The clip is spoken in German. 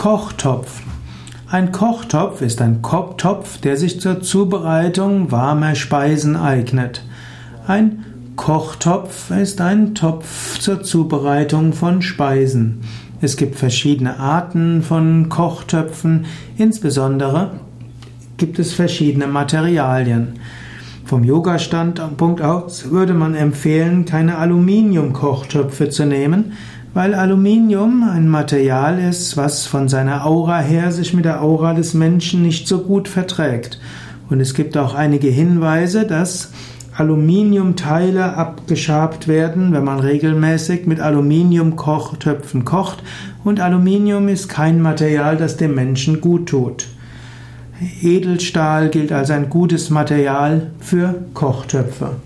Kochtopf. Ein Kochtopf ist ein Topf, der sich zur Zubereitung warmer Speisen eignet. Ein Kochtopf ist ein Topf zur Zubereitung von Speisen. Es gibt verschiedene Arten von Kochtöpfen, insbesondere gibt es verschiedene Materialien. Vom Yoga-Standpunkt aus würde man empfehlen, keine Aluminium-Kochtöpfe zu nehmen, weil Aluminium ein Material ist, was von seiner Aura her sich mit der Aura des Menschen nicht so gut verträgt. Und es gibt auch einige Hinweise, dass Aluminiumteile abgeschabt werden, wenn man regelmäßig mit Aluminiumkochtöpfen kocht. Und Aluminium ist kein Material, das dem Menschen gut tut. Edelstahl gilt als ein gutes Material für Kochtöpfe.